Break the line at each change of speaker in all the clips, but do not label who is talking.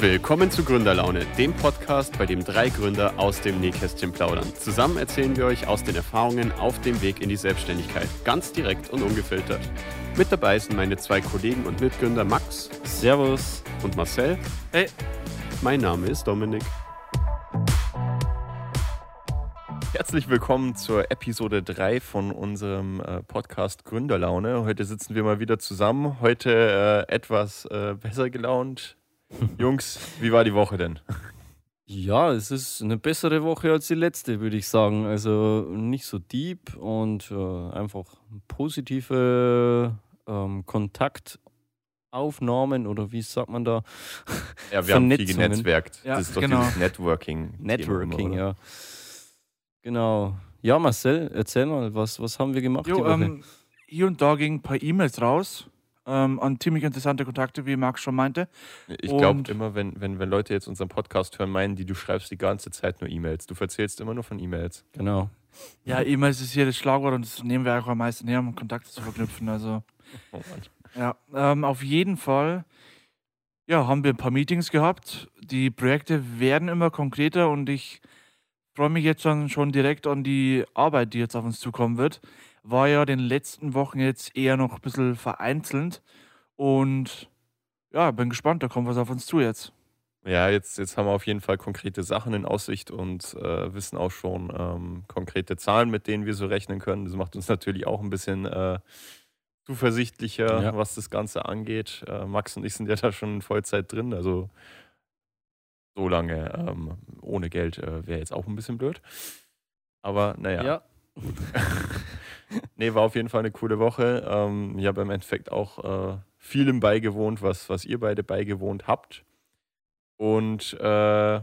Willkommen zu Gründerlaune, dem Podcast, bei dem drei Gründer aus dem Nähkästchen plaudern. Zusammen erzählen wir euch aus den Erfahrungen auf dem Weg in die Selbstständigkeit, ganz direkt und ungefiltert. Mit dabei sind meine zwei Kollegen und Mitgründer Max.
Servus.
Und Marcel.
Hey.
Mein Name ist Dominik. Herzlich willkommen zur Episode 3 von unserem äh, Podcast Gründerlaune. Heute sitzen wir mal wieder zusammen. Heute äh, etwas äh, besser gelaunt, Jungs, wie war die Woche denn?
Ja, es ist eine bessere Woche als die letzte, würde ich sagen. Also nicht so deep und äh, einfach positive ähm, Kontaktaufnahmen oder wie sagt man da?
Ja, wir haben viel genetzwerkt.
Ja,
das ist doch
genau.
dieses Networking.
Networking, ja. Genau. Ja, Marcel, erzähl mal, was, was haben wir gemacht
jo, ähm, hier und da gingen ein paar E-Mails raus ähm, an ziemlich interessante Kontakte, wie Max schon meinte.
Ich glaube immer, wenn, wenn, wenn Leute jetzt unseren Podcast hören, meinen die, du schreibst die ganze Zeit nur E-Mails. Du erzählst immer nur von E-Mails.
Genau.
Ja, E-Mails ist hier das Schlagwort und das nehmen wir auch am meisten her, um Kontakte zu verknüpfen. Also, oh ja, ähm, auf jeden Fall ja, haben wir ein paar Meetings gehabt. Die Projekte werden immer konkreter und ich freue mich jetzt schon, schon direkt an die Arbeit, die jetzt auf uns zukommen wird war ja den letzten Wochen jetzt eher noch ein bisschen vereinzelt. Und ja, bin gespannt, da kommt was auf uns zu jetzt.
Ja, jetzt, jetzt haben wir auf jeden Fall konkrete Sachen in Aussicht und äh, wissen auch schon ähm, konkrete Zahlen, mit denen wir so rechnen können. Das macht uns natürlich auch ein bisschen äh, zuversichtlicher, ja. was das Ganze angeht. Äh, Max und ich sind ja da schon in Vollzeit drin, also so lange ähm, ohne Geld äh, wäre jetzt auch ein bisschen blöd. Aber naja. Ja. nee, war auf jeden Fall eine coole Woche. Ähm, ich habe im Endeffekt auch äh, vielem beigewohnt, was, was ihr beide beigewohnt habt. Und äh,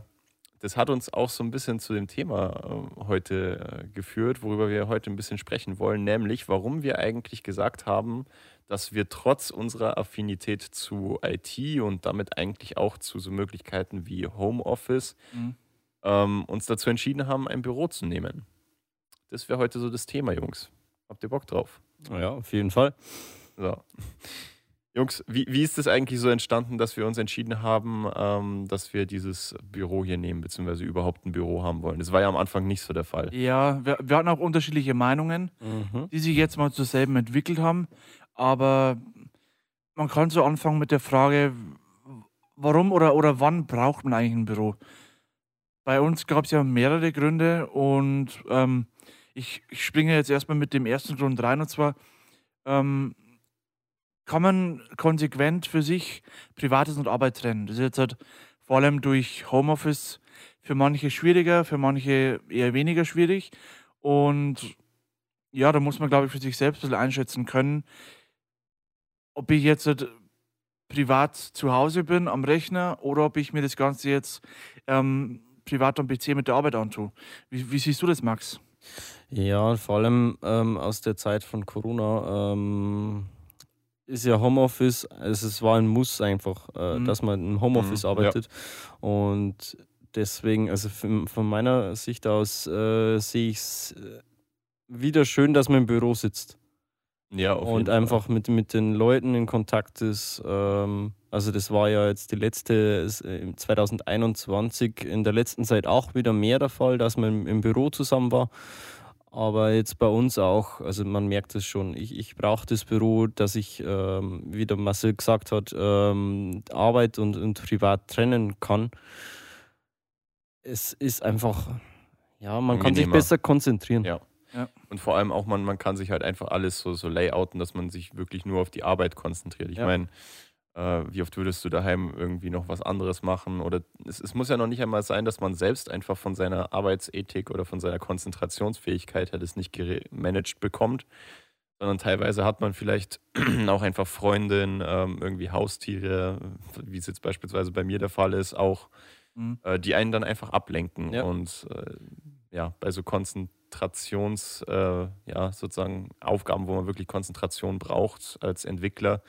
das hat uns auch so ein bisschen zu dem Thema äh, heute geführt, worüber wir heute ein bisschen sprechen wollen, nämlich warum wir eigentlich gesagt haben, dass wir trotz unserer Affinität zu IT und damit eigentlich auch zu so Möglichkeiten wie Homeoffice mhm. ähm, uns dazu entschieden haben, ein Büro zu nehmen. Das wäre heute so das Thema, Jungs. Habt ihr Bock drauf?
Ja, auf jeden Fall.
So. Jungs, wie, wie ist es eigentlich so entstanden, dass wir uns entschieden haben, ähm, dass wir dieses Büro hier nehmen, beziehungsweise überhaupt ein Büro haben wollen? Das war ja am Anfang nicht so der Fall.
Ja, wir, wir hatten auch unterschiedliche Meinungen, mhm. die sich jetzt mal zu selben entwickelt haben. Aber man kann so anfangen mit der Frage, warum oder, oder wann braucht man eigentlich ein Büro? Bei uns gab es ja mehrere Gründe und ähm, ich, ich springe jetzt erstmal mit dem ersten Grund rein und zwar ähm, kann man konsequent für sich Privates und Arbeit trennen. Das ist jetzt halt vor allem durch Homeoffice für manche schwieriger, für manche eher weniger schwierig. Und ja, da muss man, glaube ich, für sich selbst ein bisschen einschätzen können, ob ich jetzt halt privat zu Hause bin am Rechner oder ob ich mir das Ganze jetzt ähm, privat am PC mit der Arbeit antue. Wie, wie siehst du das, Max?
Ja, vor allem ähm, aus der Zeit von Corona ähm, ist ja Homeoffice, also es war ein Muss einfach, äh, mhm. dass man im Homeoffice mhm, arbeitet. Ja. Und deswegen, also von meiner Sicht aus äh, sehe ich es äh, wieder schön, dass man im Büro sitzt. Ja, auf Und einfach mit, mit den Leuten in Kontakt ist. Ähm, also das war ja jetzt die letzte, 2021 äh, in der letzten Zeit auch wieder mehr der Fall, dass man im Büro zusammen war. Aber jetzt bei uns auch, also man merkt es schon, ich, ich brauche das Büro, dass ich, ähm, wie der Marcel gesagt hat, ähm, Arbeit und, und Privat trennen kann. Es ist einfach, ja, man Angenehmer. kann sich besser konzentrieren.
Ja. ja. Und vor allem auch, man, man kann sich halt einfach alles so, so layouten, dass man sich wirklich nur auf die Arbeit konzentriert. Ich ja. meine, äh, wie oft würdest du daheim irgendwie noch was anderes machen? Oder es, es, muss ja noch nicht einmal sein, dass man selbst einfach von seiner Arbeitsethik oder von seiner Konzentrationsfähigkeit her das nicht gemanagt bekommt, sondern teilweise hat man vielleicht auch einfach Freundinnen, ähm, irgendwie Haustiere, wie es jetzt beispielsweise bei mir der Fall ist, auch, mhm. äh, die einen dann einfach ablenken. Ja. Und äh, ja, bei so Konzentrations, äh, ja, sozusagen Aufgaben, wo man wirklich Konzentration braucht als Entwickler,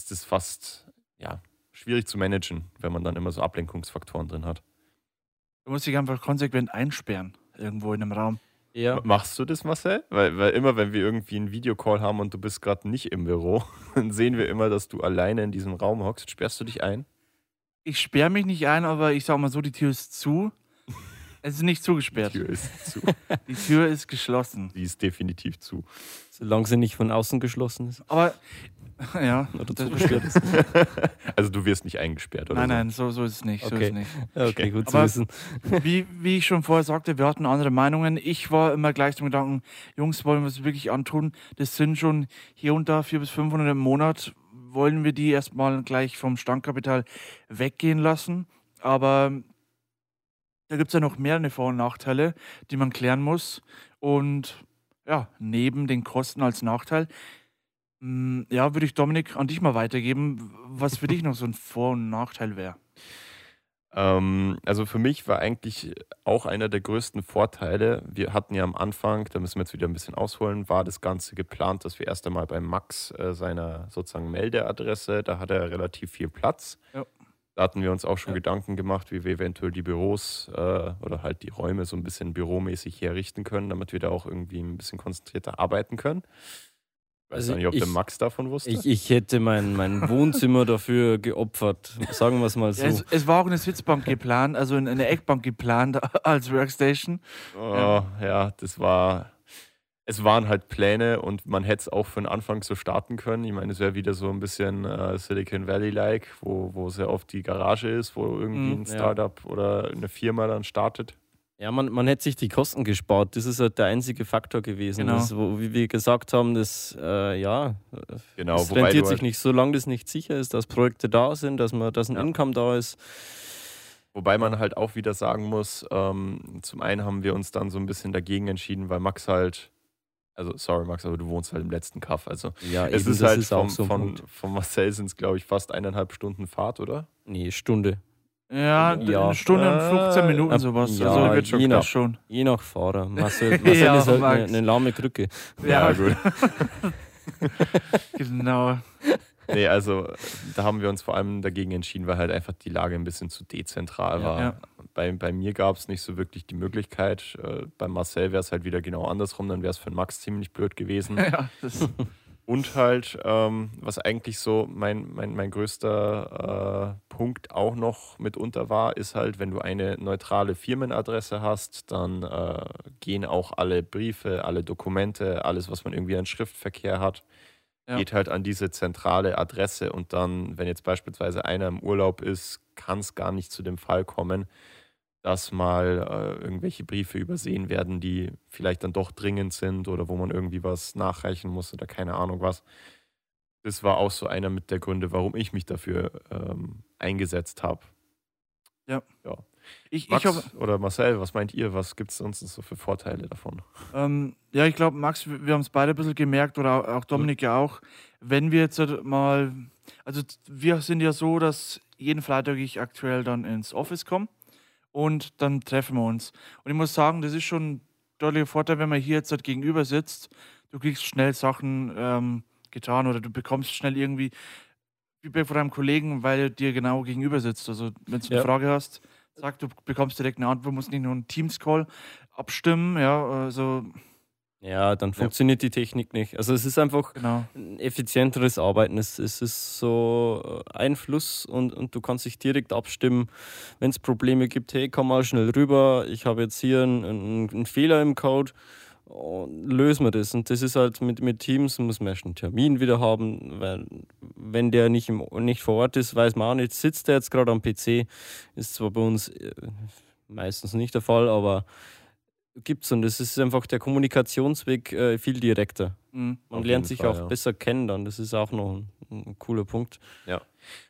ist es fast ja, schwierig zu managen, wenn man dann immer so Ablenkungsfaktoren drin hat.
Du musst dich einfach konsequent einsperren, irgendwo in einem Raum.
Ja. Machst du das, Marcel? Weil, weil immer, wenn wir irgendwie einen Videocall haben und du bist gerade nicht im Büro, dann sehen wir immer, dass du alleine in diesem Raum hockst. Sperrst du dich ein?
ich sperre mich nicht ein, aber ich sag mal so, die Tür ist zu. Es ist nicht zugesperrt.
Die Tür ist zu.
Die Tür ist geschlossen.
Die ist definitiv zu.
Solange sie nicht von außen geschlossen ist.
Aber ja,
Oder zugesperrt ist.
Also du wirst nicht eingesperrt oder
nein,
so.
nein, so, so ist es nicht. So
Okay.
ist es nicht.
Okay, gut
Aber-
zu wissen.
Wie, wie ich schon vorher sagte, wir hatten andere Meinungen. Ich war immer gleich zum Gedanken, Jungs, wollen wir es wirklich antun? Das sind schon hier und da 400 bis 500 im Monat. Wollen wir die erstmal gleich vom Standkapital weggehen lassen? Aber da gibt es ja noch mehrere Vor- und Nachteile, die man klären muss. Und ja, neben den Kosten als Nachteil, ja, würde ich Dominik an dich mal weitergeben, was für dich noch so ein Vor- und Nachteil wäre.
Ähm, also für mich war eigentlich auch einer der größten Vorteile, wir hatten ja am Anfang, da müssen wir jetzt wieder ein bisschen ausholen, war das Ganze geplant, dass wir erst einmal bei Max äh, seiner sozusagen Meldeadresse, da hat er relativ viel Platz.
Ja.
Da hatten wir uns auch schon
Ja.
Gedanken gemacht, wie wir eventuell die Büros äh, oder halt die Räume so ein bisschen büromäßig herrichten können, damit wir da auch irgendwie ein bisschen konzentrierter arbeiten können. Ich weiß
Also
nicht, ob der
ich-
Max davon wusste.
Ich, ich hätte mein, mein Wohnzimmer dafür geopfert. Sagen wir es mal so.
Ja, es, es war auch eine Sitzbank geplant, also eine eine Eckbank geplant als Workstation.
Oh, ja. das war. Es waren halt Pläne und man hätte es auch für den Anfang so starten können. Ich meine, es wäre wieder so ein bisschen äh, Silicon Valley-like, wo, wo sehr oft die Garage ist, wo irgendwie
Mhm,
ein
ja.
Startup oder eine Firma dann startet.
Ja, man, man hätte sich die Kosten gespart. Das ist halt der einzige Faktor gewesen.
Genau.
Das, wo, wie wir gesagt haben, das, äh, ja,
Genau,
es
wobei
rentiert sich
halt,
nicht, solange das nicht sicher ist, dass Projekte da sind, dass, man, dass ein
Ja.
Income da ist.
wobei man halt auch wieder sagen muss, ähm, zum einen haben wir uns dann so ein bisschen dagegen entschieden, weil Max halt, also sorry Max, aber du wohnst halt im letzten Kaff. Also
Ja,
es
eben,
ist
das
halt
ist
vom,
so
von, von Marcel sind es, glaube ich, fast eineinhalb Stunden Fahrt, oder?
Nee, Stunde.
Ja,
Ja.
eine Stunde und 15 Minuten
Äh,
sowas.
ja,
also
wird schon
je
das
nach-
schon.
Je nach Fahrer. Marcel, Marcel
Ja,
ist halt eine, eine lahme Krücke.
Ja,
gut.
genau.
Nee, also da haben wir uns vor allem dagegen entschieden, weil halt einfach die Lage ein bisschen zu dezentral
Ja.
war.
Ja.
Bei, bei mir gab es nicht so wirklich die Möglichkeit. Äh, bei Marcel wäre es halt wieder genau andersrum, dann wäre es für Max ziemlich blöd gewesen.
Ja, das,
Und halt, ähm, was eigentlich so mein, mein, mein größter äh, Punkt auch noch mitunter war, ist halt, wenn du eine neutrale Firmenadresse hast, dann äh, gehen auch alle Briefe, alle Dokumente, alles, was man irgendwie an Schriftverkehr hat,
Ja.
geht halt an diese zentrale Adresse. Und dann, wenn jetzt beispielsweise einer im Urlaub ist, kann es gar nicht zu dem Fall kommen, dass mal äh, irgendwelche Briefe übersehen werden, die vielleicht dann doch dringend sind oder wo man irgendwie was nachreichen muss oder keine Ahnung was. Das war auch so einer mit der Gründe, warum ich mich dafür ähm, eingesetzt habe.
ich, ich
Max
hab,
oder Marcel, was meint ihr? Was gibt es sonst so für Vorteile davon?
ähm, ja, ich glaube, Max, wir wir haben es beide ein bisschen gemerkt oder auch- auch Dominik ja auch, wenn wir jetzt halt mal, also wir sind ja so, dass jeden Freitag ich aktuell dann ins Office komme und dann treffen wir uns. Und ich muss sagen, das ist schon ein deutlicher Vorteil, wenn man hier jetzt halt gegenüber sitzt. Du kriegst schnell Sachen ähm, getan oder du bekommst schnell irgendwie Feedback von deinem Kollegen, weil er dir genau gegenüber sitzt. Also wenn du eine
Ja.
Frage hast, sag, du bekommst direkt eine Antwort, musst nicht nur einen Teams-Call abstimmen. Ja, also
Ja, dann funktioniert die Technik nicht. Also es ist einfach
genau.
ein effizienteres Arbeiten. Es, es ist so äh, ein Fluss und, und du kannst dich direkt abstimmen, wenn es Probleme gibt. Hey, komm mal schnell rüber. Ich habe jetzt hier einen, einen, einen Fehler im Code. Und lösen wir das. Und das ist halt mit, mit Teams, muss man erst einen Termin wieder haben, weil wenn der nicht, im, nicht vor Ort ist, weiß man auch nicht, sitzt der jetzt gerade am PC. Ist zwar bei uns äh, meistens nicht der Fall, aber gibt's und es ist einfach der Kommunikationsweg äh, viel direkter.
Mhm.
Man
Auf
lernt sich
Fall,
auch
ja.
besser kennen dann. Das ist auch noch ein, ein cooler Punkt.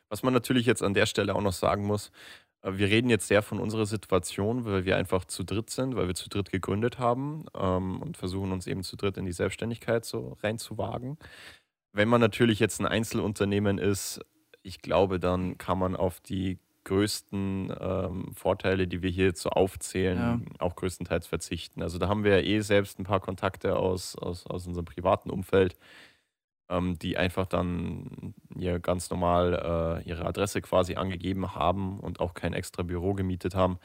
Was man natürlich jetzt an der Stelle auch noch sagen muss, äh, wir reden jetzt sehr von unserer Situation, weil wir einfach zu dritt sind, weil wir zu dritt gegründet haben ähm, und versuchen uns eben zu dritt in die Selbstständigkeit so reinzuwagen. Wenn man natürlich jetzt ein Einzelunternehmen ist, ich glaube, dann kann man auf die größten ähm, Vorteile, die wir hier jetzt so aufzählen,
Ja.
auch größtenteils verzichten. Also da haben wir ja eh selbst ein paar Kontakte aus, aus, aus unserem privaten Umfeld, ähm, die einfach dann hier ganz normal äh, ihre Adresse quasi angegeben haben und auch kein extra Büro gemietet haben.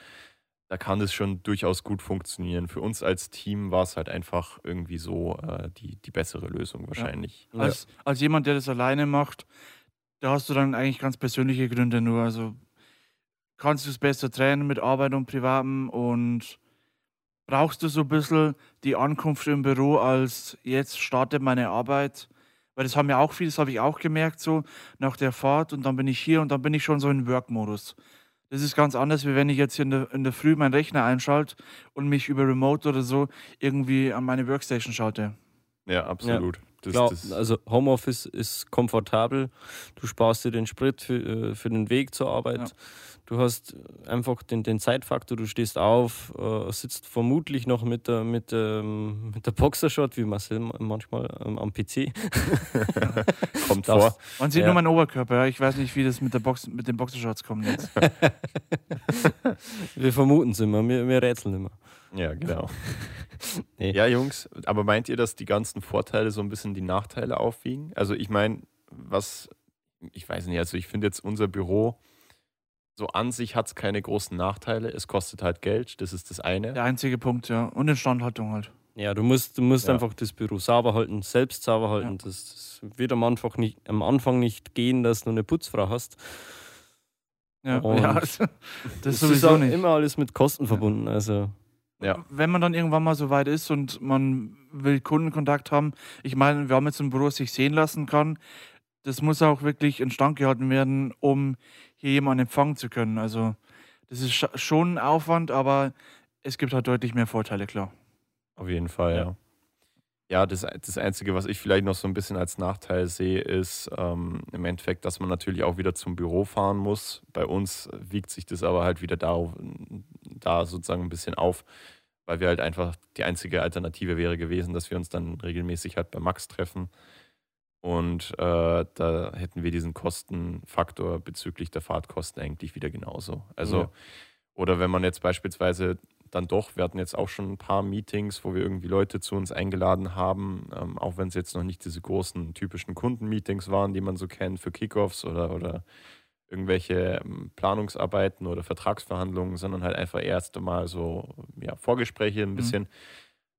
Da kann das schon durchaus gut funktionieren. Für uns als Team war es halt einfach irgendwie so äh, die, die bessere Lösung wahrscheinlich.
Als, als jemand, der das alleine macht, da hast du dann eigentlich ganz persönliche Gründe nur. Also kannst du es besser trennen mit Arbeit und Privatem und brauchst du so ein bisschen die Ankunft im Büro als jetzt startet meine Arbeit. Weil das haben ja auch viele, das habe ich auch gemerkt, so nach der Fahrt und dann bin ich hier und dann bin ich schon so in Work-Modus. Das ist ganz anders, wie wenn ich jetzt in der, in der Früh meinen Rechner einschalte und mich über Remote oder so irgendwie an meine Workstation schaute.
Ja, absolut. Ja.
Das, Klar, das also Homeoffice ist komfortabel. Du sparst dir den Sprit für, äh, für den Weg zur Arbeit. Ja. Du hast einfach den, den Zeitfaktor, du stehst auf, äh, sitzt vermutlich noch mit der, mit, ähm, mit der Boxershot, wie Marcel manchmal ähm, am PC.
kommt vor.
Man sieht ja. nur meinen Oberkörper, ich weiß nicht, wie das mit, der Box, mit den Boxershots kommt jetzt.
wir vermuten es immer, wir, wir rätseln immer.
Ja, genau. nee. Ja, Jungs, aber meint ihr, dass die ganzen Vorteile so ein bisschen die Nachteile aufwiegen? Also ich meine, was, ich weiß nicht, also ich finde jetzt unser Büro, so an sich hat es keine großen Nachteile. Es kostet halt Geld, das ist das eine.
Der einzige Punkt, ja. Und Instandhaltung halt.
Ja, du musst, du musst ja. einfach das Büro sauber halten, selbst sauber halten. Ja. Das, das, wird am Anfang, nicht, am Anfang nicht gehen, dass du eine Putzfrau hast.
Ja, ja das,
das ist sowieso nicht. immer alles mit Kosten verbunden. Also
ja. Wenn man dann irgendwann mal so weit ist und man will Kundenkontakt haben, ich meine, wir haben jetzt ein Büro, das sich sehen lassen kann. Das muss auch wirklich instand gehalten werden, um hier jemanden empfangen zu können. Also, das ist schon ein Aufwand, aber es gibt halt deutlich mehr Vorteile, klar.
Auf jeden Fall, ja. ja. Ja, das, das Einzige, was ich vielleicht noch so ein bisschen als Nachteil sehe, ist ähm, im Endeffekt, dass man natürlich auch wieder zum Büro fahren muss. Bei uns wiegt sich das aber halt wieder da, da sozusagen ein bisschen auf, weil wir halt einfach die einzige Alternative wäre gewesen, dass wir uns dann regelmäßig halt bei Max treffen. Und äh, da hätten wir diesen Kostenfaktor bezüglich der Fahrtkosten eigentlich wieder genauso. Also, ja. oder wenn man jetzt beispielsweise dann doch, wir hatten jetzt auch schon ein paar Meetings, wo wir irgendwie Leute zu uns eingeladen haben, ähm, auch wenn es jetzt noch nicht diese großen typischen Kundenmeetings waren, die man so kennt für Kickoffs oder, oder irgendwelche ähm, Planungsarbeiten oder Vertragsverhandlungen, sondern halt einfach erst einmal so ja, Vorgespräche ein mhm. bisschen. Mhm.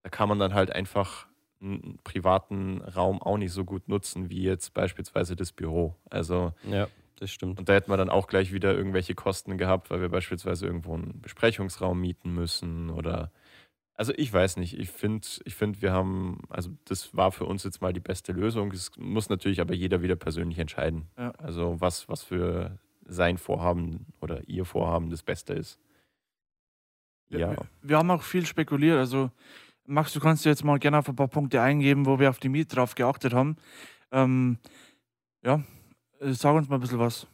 Da kann man dann halt einfach einen privaten Raum auch nicht so gut nutzen wie jetzt beispielsweise das Büro. Also
ja das stimmt.
Und da hätten wir dann auch gleich wieder irgendwelche Kosten gehabt, weil wir beispielsweise irgendwo einen Besprechungsraum mieten müssen oder. Also ich weiß nicht. Ich finde, ich find, wir haben, also das war für uns jetzt mal die beste Lösung. Es muss natürlich aber jeder wieder persönlich entscheiden. Ja. Also was, was für sein Vorhaben oder ihr Vorhaben das Beste ist.
Ja. Wir, wir haben auch viel spekuliert. Also Max, du kannst jetzt mal gerne auf ein paar Punkte eingeben, wo wir auf die Miete drauf geachtet haben. Ähm, ja, sag uns mal ein bisschen was.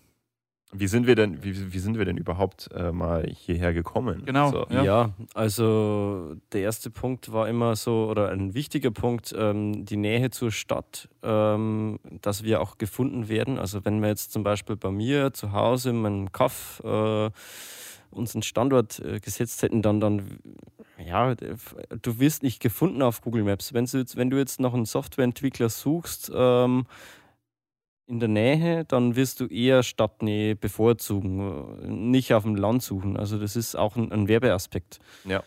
Wie sind wir denn, wie, wie sind wir denn überhaupt äh, mal hierher gekommen?
Genau. So. Ja. ja. also der erste Punkt war immer so, oder ein wichtiger Punkt, ähm, die Nähe zur Stadt, ähm, dass wir auch gefunden werden. Also wenn wir jetzt zum Beispiel bei mir zu Hause in meinem Kaff äh, unseren Standort äh, gesetzt hätten, dann, dann ja, du wirst nicht gefunden auf Google Maps. Wenn du jetzt, wenn du jetzt noch einen Softwareentwickler suchst, ähm, in der Nähe, dann wirst du eher Stadtnähe bevorzugen, nicht auf dem Land suchen. Also das ist auch ein, ein Werbeaspekt.
Ja.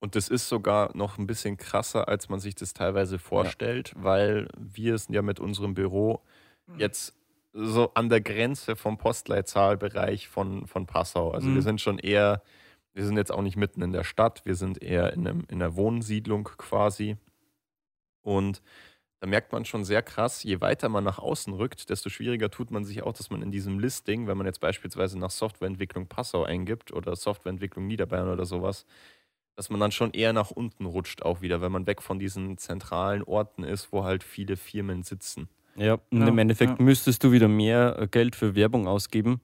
Und das ist sogar noch ein bisschen krasser, als man sich das teilweise vorstellt, ja. weil wir sind ja mit unserem Büro jetzt so an der Grenze vom Postleitzahlbereich von, von Passau. Also mhm. wir sind schon eher, wir sind jetzt auch nicht mitten in der Stadt, wir sind eher in, einem, in einer Wohnsiedlung quasi. Und da merkt man schon sehr krass, je weiter man nach außen rückt, desto schwieriger tut man sich auch, dass man in diesem Listing, wenn man jetzt beispielsweise nach Softwareentwicklung Passau eingibt oder Softwareentwicklung Niederbayern oder sowas, dass man dann schon eher nach unten rutscht auch wieder, wenn man weg von diesen zentralen Orten ist, wo halt viele Firmen sitzen.
Ja, und ja, im Endeffekt ja. müsstest du wieder mehr äh, Geld für Werbung ausgeben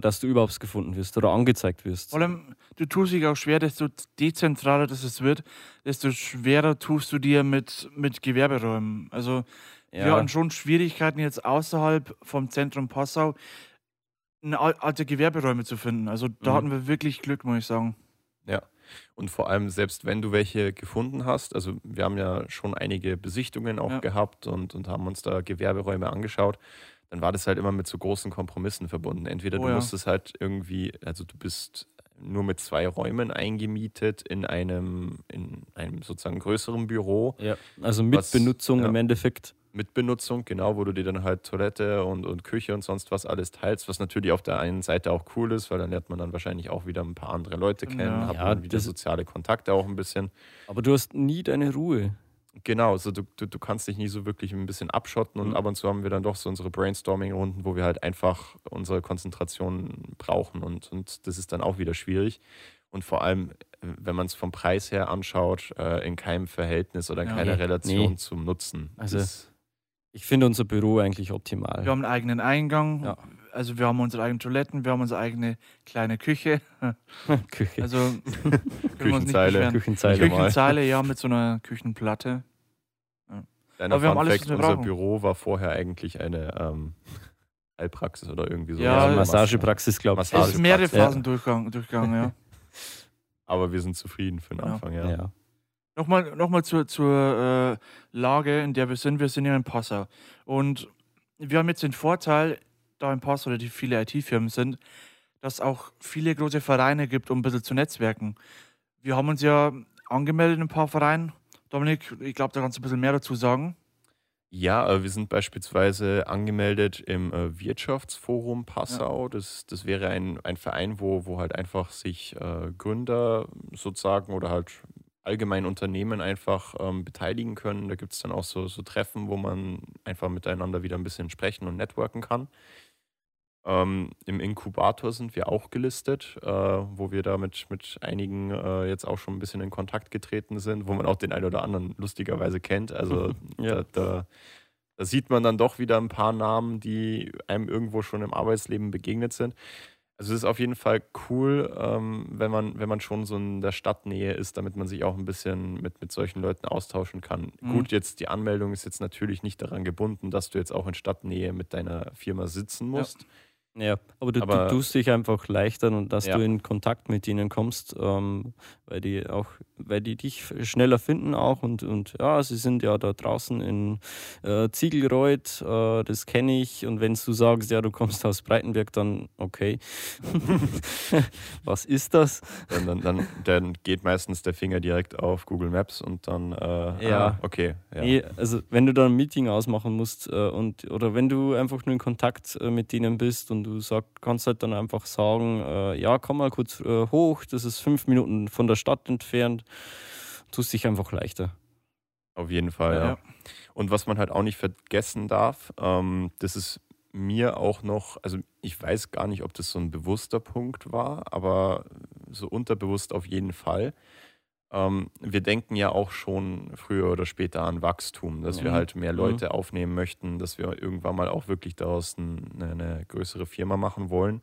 dass du überhaupt gefunden wirst oder angezeigt wirst.
Vor allem, du tust dich auch schwer, desto dezentraler das es wird, desto schwerer tust du dir mit, mit Gewerberäumen. Also ja. wir hatten schon Schwierigkeiten jetzt außerhalb vom Zentrum Passau alte Gewerberäume zu finden. Also da mhm. hatten wir wirklich Glück, muss ich sagen.
Ja. Und vor allem, selbst wenn du welche gefunden hast, also wir haben ja schon einige Besichtungen auch ja. gehabt und, und haben uns da Gewerberäume angeschaut dann war das halt immer mit so großen Kompromissen verbunden. Entweder oh, du ja. musstest halt irgendwie, also du bist nur mit zwei Räumen eingemietet in einem, in einem sozusagen größeren Büro.
Ja, also mit was, Benutzung ja, im Endeffekt.
Mitbenutzung, genau, wo du dir dann halt Toilette und, und Küche und sonst was alles teilst, was natürlich auf der einen Seite auch cool ist, weil dann lernt man dann wahrscheinlich auch wieder ein paar andere Leute kennen, ja. hat ja, man wieder soziale Kontakte auch ein bisschen.
Aber du hast nie deine Ruhe.
Genau, also du, du, du kannst dich nie so wirklich ein bisschen abschotten und mhm. ab und zu haben wir dann doch so unsere Brainstorming-Runden, wo wir halt einfach unsere Konzentration brauchen und, und das ist dann auch wieder schwierig. Und vor allem, wenn man es vom Preis her anschaut, äh, in keinem Verhältnis oder in ja, keiner nee. Relation nee. zum Nutzen.
Also das, ich finde unser Büro eigentlich optimal.
Wir haben einen eigenen Eingang, ja. Also wir haben unsere eigenen Toiletten, wir haben unsere eigene kleine Küche.
Küche.
Also
Küchenzeile.
Küchenzeile, Küchenzeile, ja, mit so einer Küchenplatte.
Ja. Deiner Fun alles, Fact, unser Büro war vorher eigentlich eine ähm, Heilpraxis oder irgendwie so.
Ja, Massagepraxis, glaube ich.
Es ist mehrere Phasen ja. durchgegangen, ja.
Aber wir sind zufrieden für den Anfang, ja. ja.
Nochmal, nochmal zur, zur äh, Lage, in der wir sind. Wir sind ja in Passau. Und wir haben jetzt den Vorteil, da in Passau oder die viele IT-Firmen sind, dass es auch viele große Vereine gibt, um ein bisschen zu netzwerken. Wir haben uns ja angemeldet in ein paar Vereinen. Dominik, ich glaube, da kannst du ein bisschen mehr dazu sagen.
Ja, äh, wir sind beispielsweise angemeldet im äh, Wirtschaftsforum Passau. Ja. Das, das wäre ein, ein Verein, wo, wo halt einfach sich äh, Gründer sozusagen oder halt allgemein Unternehmen einfach ähm, beteiligen können. Da gibt es dann auch so, so Treffen, wo man einfach miteinander wieder ein bisschen sprechen und networken kann. Ähm, Im Inkubator sind wir auch gelistet, äh, wo wir da mit, mit einigen äh, jetzt auch schon ein bisschen in Kontakt getreten sind, wo man auch den einen oder anderen lustigerweise kennt. Also ja. da, da, sieht man dann doch wieder ein paar Namen, die einem irgendwo schon im Arbeitsleben begegnet sind. Also es ist auf jeden Fall cool, ähm, wenn, man, wenn man schon so in der Stadtnähe ist, damit man sich auch ein bisschen mit, mit solchen Leuten austauschen kann. Mhm. Gut, jetzt die Anmeldung ist jetzt natürlich nicht daran gebunden, dass du jetzt auch in Stadtnähe mit deiner Firma sitzen musst. Ja.
Ja, aber du, aber, du tust dich einfach leichter und dass ja. du in Kontakt mit ihnen kommst, ähm, weil die auch, weil die dich schneller finden auch und, und ja, sie sind ja da draußen in äh, Ziegelreuth, äh, das kenne ich und wenn du sagst, ja, du kommst aus Breitenberg, dann okay. Was ist das?
Dann, dann, dann, dann, geht meistens der Finger direkt auf Google Maps und dann, äh,
ja,
ah, okay.
Ja. Nee, also wenn du dann ein Meeting ausmachen musst äh, und oder wenn du einfach nur in Kontakt äh, mit denen bist und du sag, kannst halt dann einfach sagen, äh, ja, komm mal kurz äh, hoch, das ist fünf Minuten von der Stadt entfernt, tust dich einfach leichter.
Auf jeden Fall, ja. ja. Und was man halt auch nicht vergessen darf, ähm, das ist mir auch noch, also ich weiß gar nicht, ob das so ein bewusster Punkt war, aber so unterbewusst auf jeden Fall. Ähm, wir denken ja auch schon früher oder später an Wachstum, dass mhm. wir halt mehr. Leute mhm. aufnehmen möchten, dass wir irgendwann mal auch wirklich daraus eine, eine größere Firma machen wollen.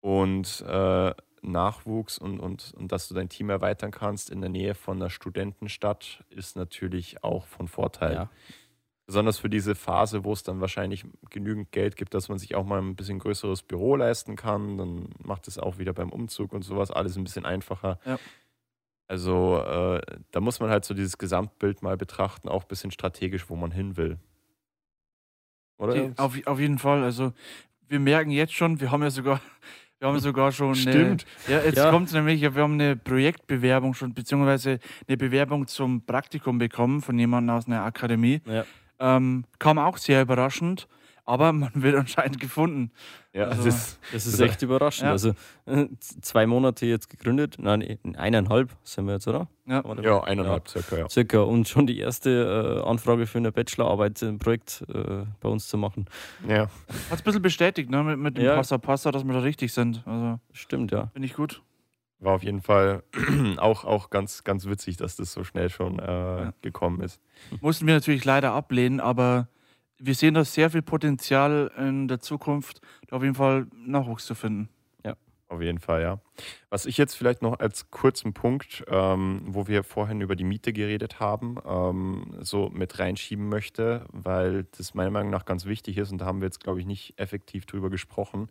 Und äh, Nachwuchs und, und, und dass du dein Team erweitern kannst in der Nähe von einer Studentenstadt ist natürlich auch von Vorteil. Ja. Besonders für diese Phase, wo es dann wahrscheinlich genügend Geld gibt, dass man sich auch mal ein bisschen größeres Büro leisten kann. Dann macht es auch wieder beim Umzug und sowas alles ein bisschen einfacher. Ja. Also äh, da muss man halt so dieses Gesamtbild mal betrachten, auch ein bisschen strategisch, wo man hin will.
Oder? Auf, auf jeden Fall. Also wir merken jetzt schon, wir haben ja sogar, wir haben sogar schon.
Stimmt.
Eine, ja, jetzt ja. kommt es nämlich, wir haben eine Projektbewerbung schon, beziehungsweise eine Bewerbung zum Praktikum bekommen von jemandem aus einer Akademie. Ja. Ähm, kam auch sehr überraschend aber man wird anscheinend gefunden.
Ja, also, das ist, das ist echt überraschend. Ja. Also äh, zwei Monate jetzt gegründet, nein, eineinhalb sind wir jetzt, oder?
Ja, ja eineinhalb ja. circa, ja.
Circa und schon die erste äh, Anfrage für eine Bachelorarbeit, ein Projekt äh, bei uns zu machen.
Ja.
Hat es ein bisschen bestätigt, ne, mit, mit dem ja. Passa Passa, dass wir da richtig sind. Also,
Stimmt, ja.
Finde ich gut.
War auf jeden Fall auch, auch ganz, ganz witzig, dass das so schnell schon äh, gekommen ist.
Mussten wir natürlich leider ablehnen, aber wir sehen da sehr viel Potenzial in der Zukunft, auf jeden Fall Nachwuchs zu finden.
Ja, auf jeden Fall, ja. Was ich jetzt vielleicht noch als kurzen Punkt, ähm, wo wir vorhin über die Miete geredet haben, ähm, so mit reinschieben möchte, weil das meiner Meinung nach ganz wichtig ist und da haben wir jetzt, glaube ich, nicht effektiv drüber gesprochen.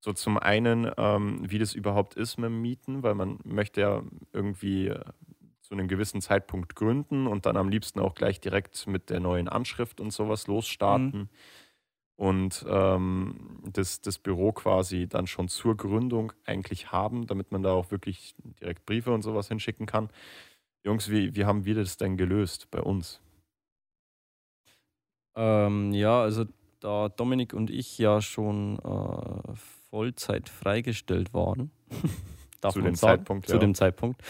So zum einen, ähm, wie das überhaupt ist mit dem Mieten, weil man möchte ja irgendwie zu einem gewissen Zeitpunkt gründen und dann am liebsten auch gleich direkt mit der neuen Anschrift und sowas losstarten. Mhm. Und ähm, das, das Büro quasi dann schon zur Gründung eigentlich haben, damit man da auch wirklich direkt Briefe und sowas hinschicken kann. Jungs, wie, wie haben wir das denn gelöst bei uns?
Ähm, ja, also da Dominik und ich ja schon äh, Vollzeit freigestellt waren,
zu dem sagen, Zeitpunkt,
zu dem Zeitpunkt,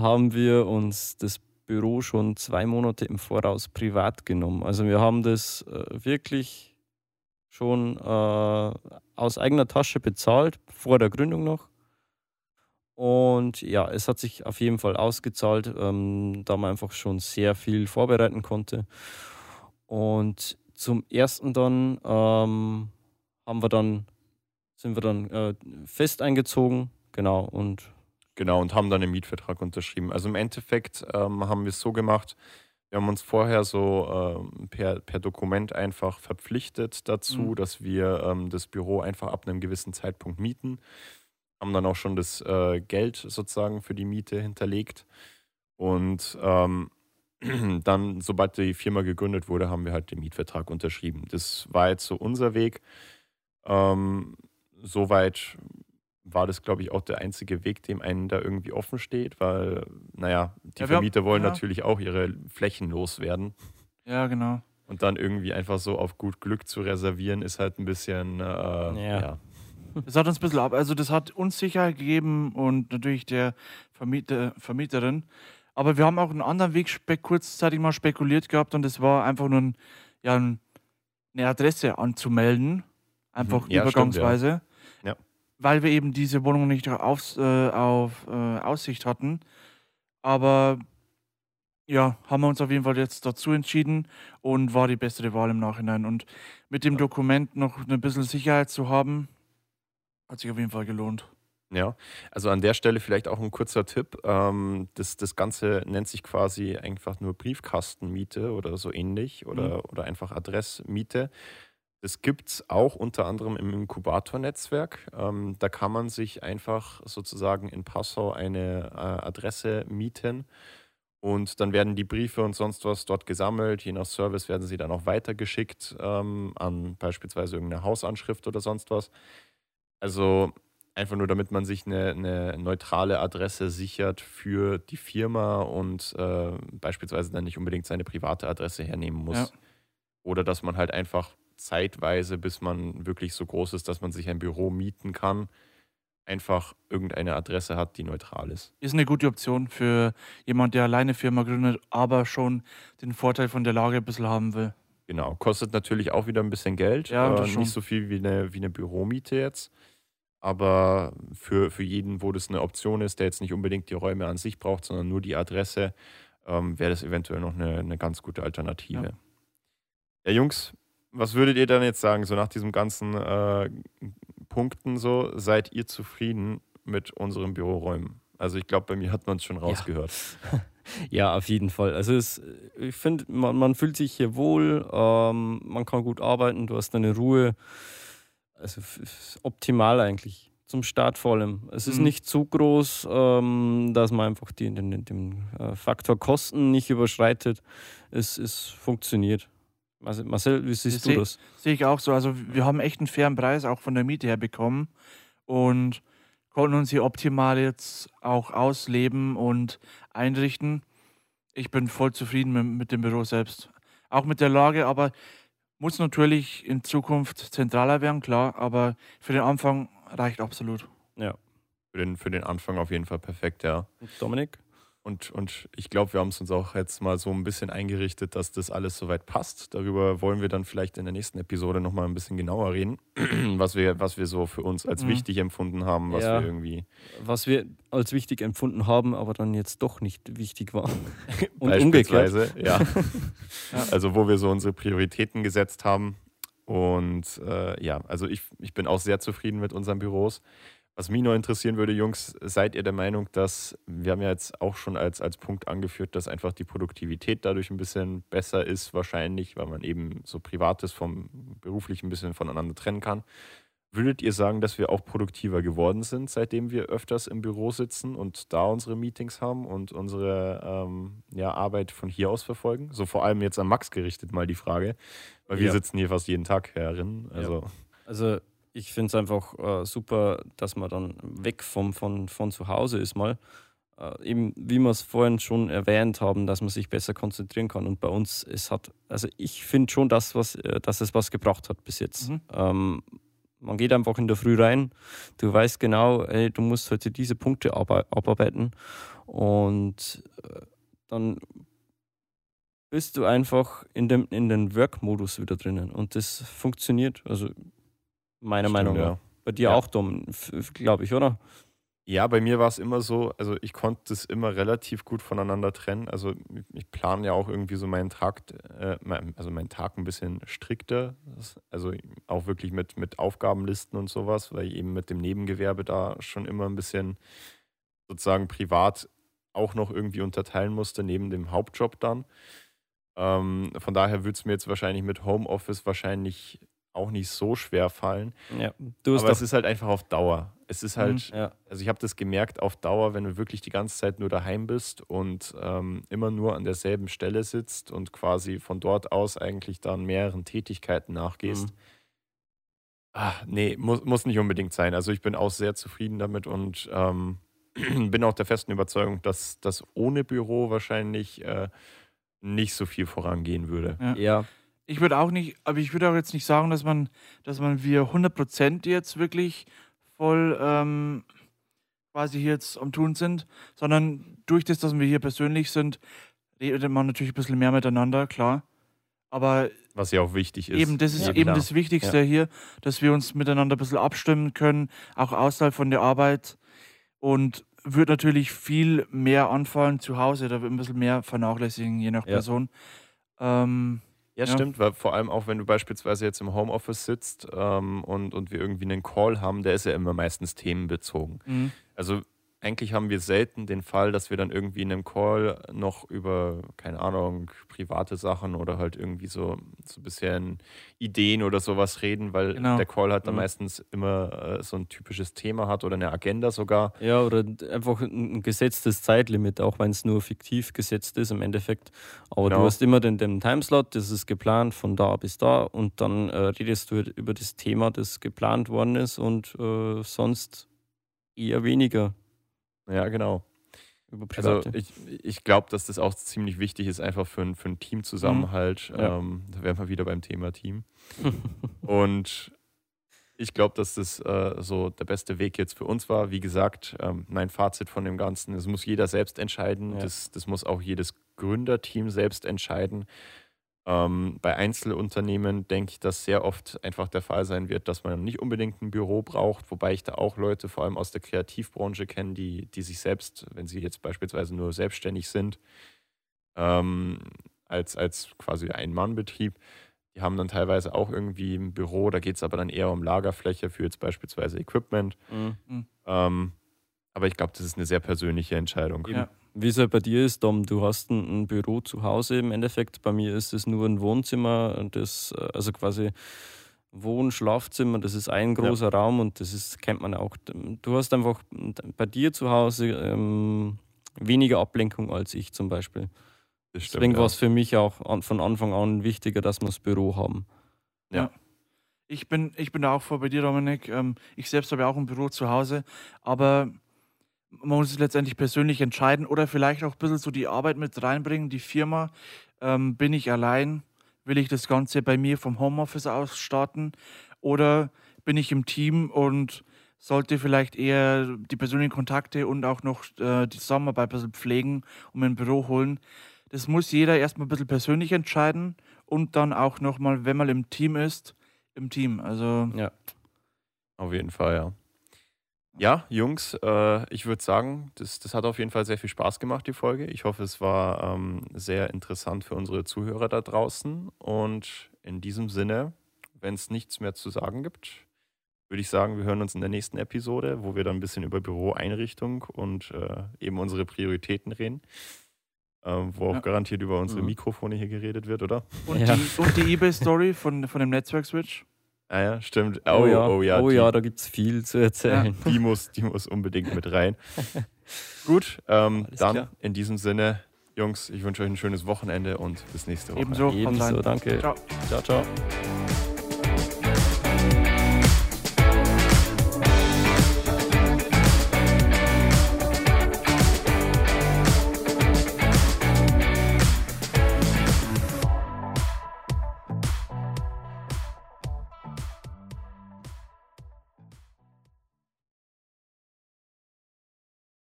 haben wir uns das Büro schon zwei Monate im Voraus privat genommen. Also wir haben das äh, wirklich schon äh, aus eigener Tasche bezahlt, vor der Gründung noch. Und ja, es hat sich auf jeden Fall ausgezahlt, ähm, da man einfach schon sehr viel vorbereiten konnte. Und zum ersten dann ähm, haben wir dann, sind wir dann äh, fest eingezogen, genau, und
Genau, und haben dann einen Mietvertrag unterschrieben. Also im Endeffekt ähm, haben wir es so gemacht, wir haben uns vorher so ähm, per, per Dokument einfach verpflichtet dazu, mhm. dass wir ähm, das Büro einfach ab einem gewissen Zeitpunkt mieten. Haben dann auch schon das äh, Geld sozusagen für die Miete hinterlegt. Und ähm, dann, sobald die Firma gegründet wurde, haben wir halt den Mietvertrag unterschrieben. Das war jetzt so unser Weg. Ähm, soweit war das, glaube ich, auch der einzige Weg, dem einen da irgendwie offen steht, weil, naja, die ja, Vermieter wollen ja. natürlich auch ihre Flächen loswerden.
Ja, genau.
Und dann irgendwie einfach so auf gut Glück zu reservieren, ist halt ein bisschen, äh, ja. ja.
Das hat uns ein bisschen ab, also das hat uns Sicherheit gegeben und natürlich der Vermieter, Vermieterin. Aber wir haben auch einen anderen Weg kurzzeitig mal spekuliert gehabt und das war einfach nur ein, ja, eine Adresse anzumelden. Einfach mhm. ja, übergangsweise.
Stimmt, ja.
Weil wir eben diese Wohnung nicht auf, äh, auf äh, Aussicht hatten. Aber ja, haben wir uns auf jeden Fall jetzt dazu entschieden und war die bessere Wahl im Nachhinein. Und mit dem Dokument noch ein bisschen Sicherheit zu haben, hat sich auf jeden Fall gelohnt.
Ja, also an der Stelle vielleicht auch ein kurzer Tipp. Ähm, das, das Ganze nennt sich quasi einfach nur Briefkastenmiete oder so ähnlich oder, mhm. oder einfach Adressmiete. Das gibt es auch unter anderem im Inkubator-Netzwerk. Ähm, da kann man sich einfach sozusagen in Passau eine äh, Adresse mieten und dann werden die Briefe und sonst was dort gesammelt. Je nach Service werden sie dann auch weitergeschickt ähm, an beispielsweise irgendeine Hausanschrift oder sonst was. Also Einfach nur, damit man sich eine, eine neutrale Adresse sichert für die Firma und äh, beispielsweise dann nicht unbedingt seine private Adresse hernehmen muss. Ja. Oder dass man halt einfach zeitweise, bis man wirklich so groß ist, dass man sich ein Büro mieten kann, einfach irgendeine Adresse hat, die neutral ist.
Ist eine gute Option für jemand, der alleine Firma gründet, aber schon den Vorteil von der Lage ein bisschen haben will.
Genau, kostet natürlich auch wieder ein bisschen Geld.
Ja,
äh, nicht so viel wie eine, wie eine Büromiete jetzt. Aber für, für jeden, wo das eine Option ist, der jetzt nicht unbedingt die Räume an sich braucht, sondern nur die Adresse, ähm, wäre das eventuell noch eine, eine ganz gute Alternative. Ja. ja. Jungs, was würdet ihr dann jetzt sagen, so nach diesen ganzen äh, Punkten so, seid ihr zufrieden mit unseren Büroräumen? Also ich glaube, bei mir hat man es schon rausgehört.
Ja. ja. auf jeden Fall. Also es, ich finde, man, man, fühlt sich hier wohl, ähm, man kann gut arbeiten, du hast deine Ruhe also optimal eigentlich zum Start vor allem. Es ist mhm. nicht zu groß, ähm, dass man einfach die, den, den äh, Faktor Kosten nicht überschreitet. Es, es funktioniert. Marcel, wie siehst
das
du das?
Sehe ich auch so. Also wir haben echt einen fairen Preis auch von der Miete her bekommen und konnten uns hier optimal jetzt auch ausleben und einrichten. Ich bin voll zufrieden mit, mit dem Büro selbst. Auch mit der Lage, aber muss natürlich in Zukunft zentraler werden, klar, aber für den Anfang reicht absolut.
Ja. Für den, für den Anfang auf jeden Fall perfekt, ja.
Dominik?
Und, und ich glaube, wir haben es uns auch jetzt mal so ein bisschen eingerichtet, dass das alles soweit passt. Darüber wollen wir dann vielleicht in der nächsten Episode nochmal ein bisschen genauer reden, was wir, was wir so für uns als mhm. wichtig empfunden haben, was ja, wir irgendwie.
Was wir als wichtig empfunden haben, aber dann jetzt doch nicht wichtig war.
Und umgekehrt. Ja. ja. Also wo wir so unsere Prioritäten gesetzt haben. Und äh, ja, also ich, ich bin auch sehr zufrieden mit unseren Büros. Was mich noch interessieren würde, Jungs, seid ihr der Meinung, dass, wir haben ja jetzt auch schon als, als Punkt angeführt, dass einfach die Produktivität dadurch ein bisschen besser ist, wahrscheinlich, weil man eben so Privates vom Beruflichen ein bisschen voneinander trennen kann. Würdet ihr sagen, dass wir auch produktiver geworden sind, seitdem wir öfters im Büro sitzen und da unsere Meetings haben und unsere ähm, ja, Arbeit von hier aus verfolgen? So vor allem jetzt an Max gerichtet mal die Frage, weil wir ja. sitzen hier fast jeden Tag herin. Also,
ja. also ich finde es einfach äh, super, dass man dann weg vom, von, von zu Hause ist mal. äh, eben, wie wir es vorhin schon erwähnt haben, dass man sich besser konzentrieren kann. Und bei uns, es hat, also ich finde schon, dass, was, äh, dass es was gebracht hat bis jetzt. Mhm. Ähm, man geht einfach in der Früh rein, du weißt genau, ey, du musst heute diese Punkte abarbeiten und äh, dann bist du einfach in, dem, in den Work-Modus wieder drinnen und das funktioniert, also Stimmt, Meinung. Ja. Bei dir ja. auch, Dom, glaube ich, oder?
Ja, bei mir war es immer so, also ich konnte es immer relativ gut voneinander trennen. Also ich plane ja auch irgendwie so meinen Tag, äh, also meinen Tag ein bisschen strikter. Also auch wirklich mit, mit Aufgabenlisten und sowas, weil ich eben mit dem Nebengewerbe da schon immer ein bisschen sozusagen privat auch noch irgendwie unterteilen musste, neben dem Hauptjob dann. Ähm, von daher würde es mir jetzt wahrscheinlich mit Homeoffice wahrscheinlich auch nicht so schwer fallen. Ja, Aber es ist halt einfach auf Dauer. Es ist halt, mhm, ja. also ich habe das gemerkt auf Dauer, wenn du wirklich die ganze Zeit nur daheim bist und ähm, immer nur an derselben Stelle sitzt und quasi von dort aus eigentlich dann mehreren Tätigkeiten nachgehst. Mhm. Ach, nee, muss, muss nicht unbedingt sein. Also ich bin auch sehr zufrieden damit und ähm, bin auch der festen Überzeugung, dass das ohne Büro wahrscheinlich äh, nicht so viel vorangehen würde.
Ja. ja. Ich würde auch nicht, aber ich würde auch jetzt nicht sagen, dass man, dass man wir 100% jetzt wirklich voll ähm, quasi hier jetzt am Tun sind, sondern durch das, dass wir hier persönlich sind, redet man natürlich ein bisschen mehr miteinander, klar. Aber
was ja auch wichtig ist.
Eben, das ist ja, eben klar. das Wichtigste ja. hier, dass wir uns miteinander ein bisschen abstimmen können, auch außerhalb von der Arbeit. Und wird natürlich viel mehr anfallen zu Hause, da wird ein bisschen mehr vernachlässigen, je nach ja. Person. Ähm,
ja, ja, stimmt, weil vor allem auch, wenn du beispielsweise jetzt im Homeoffice sitzt ähm, und, und wir irgendwie einen Call haben, der ist ja immer meistens themenbezogen. Mhm. Also eigentlich haben wir selten den Fall, dass wir dann irgendwie in einem Call noch über, keine Ahnung, private Sachen oder halt irgendwie so, so ein bisschen Ideen oder sowas reden, weil genau. der Call halt dann mhm. meistens immer äh, so ein typisches Thema hat oder eine Agenda sogar.
Ja, oder einfach ein gesetztes Zeitlimit, auch wenn es nur fiktiv gesetzt ist im Endeffekt. Aber genau. du hast immer den, den Timeslot, das ist geplant von da bis da und dann äh, redest du über das Thema, das geplant worden ist und äh, sonst eher weniger.
Ja, genau. Also ich, ich glaube, dass das auch ziemlich wichtig ist, einfach für, für einen Teamzusammenhalt. Mhm. Ja. Ähm, da wären wir wieder beim Thema Team. und ich glaube, dass das äh, so der beste Weg jetzt für uns war. Wie gesagt, ähm, mein Fazit von dem Ganzen, es muss jeder selbst entscheiden. Ja. Das, das muss auch jedes Gründerteam selbst entscheiden. Ähm, bei Einzelunternehmen denke ich, dass sehr oft einfach der Fall sein wird, dass man nicht unbedingt ein Büro braucht, wobei ich da auch Leute vor allem aus der Kreativbranche kenne, die, die sich selbst, wenn sie jetzt beispielsweise nur selbstständig sind, ähm, als, als quasi Ein-Mann-Betrieb, die haben dann teilweise auch irgendwie ein Büro, da geht es aber dann eher um Lagerfläche für jetzt beispielsweise Equipment. Mhm. Ähm, aber ich glaube, das ist eine sehr persönliche Entscheidung.
Ja. Wie es halt bei dir ist, Dom, du hast ein, ein, Büro zu Hause im Endeffekt. Bei mir ist es nur ein Wohnzimmer, das, äh, also quasi Wohn-, Schlafzimmer, das ist ein großer ja. Raum und das ist, kennt man auch. Du hast einfach bei dir zu Hause ähm, weniger Ablenkung als ich zum Beispiel. Das stimmt, Deswegen ja. war es für mich auch an, von Anfang an wichtiger, dass wir das Büro haben.
Ja. Ich bin, ich bin auch vor bei dir, Dominik. Ähm, ich selbst habe ja auch ein Büro zu Hause, aber man muss es letztendlich persönlich entscheiden oder vielleicht auch ein bisschen so die Arbeit mit reinbringen, die Firma. Ähm, bin ich allein? Will ich das Ganze bei mir vom Homeoffice aus starten? Oder bin ich im Team und sollte vielleicht eher die persönlichen Kontakte und auch noch äh, die Zusammenarbeit ein bisschen pflegen und ein Büro holen? Das muss jeder erstmal ein bisschen persönlich entscheiden und dann auch nochmal, wenn man im Team ist, im Team. Also.
Ja. Auf jeden Fall, ja. Ja, Jungs, äh, ich würde sagen, das, das hat auf jeden Fall sehr viel Spaß gemacht, die Folge. Ich hoffe, es war ähm, sehr interessant für unsere Zuhörer da draußen. Und in diesem Sinne, wenn es nichts mehr zu sagen gibt, würde ich sagen, wir hören uns in der nächsten Episode, wo wir dann ein bisschen über Büroeinrichtung und äh, eben unsere Prioritäten reden. Äh, wo ja. auch garantiert über unsere mhm. Mikrofone hier geredet wird, oder?
Und ja. die, die eBay-Story von, von dem Netzwerk-Switch?
Ah ja, stimmt.
Oh, oh ja, oh ja, oh, ja da gibt es viel zu erzählen.
Ja, die, muss, die muss unbedingt mit rein. Gut, ähm, dann klar. in diesem Sinne, Jungs, ich wünsche euch ein schönes Wochenende und bis nächste Woche.
Ebenso,
Ebenso danke. Ciao, ciao. ciao.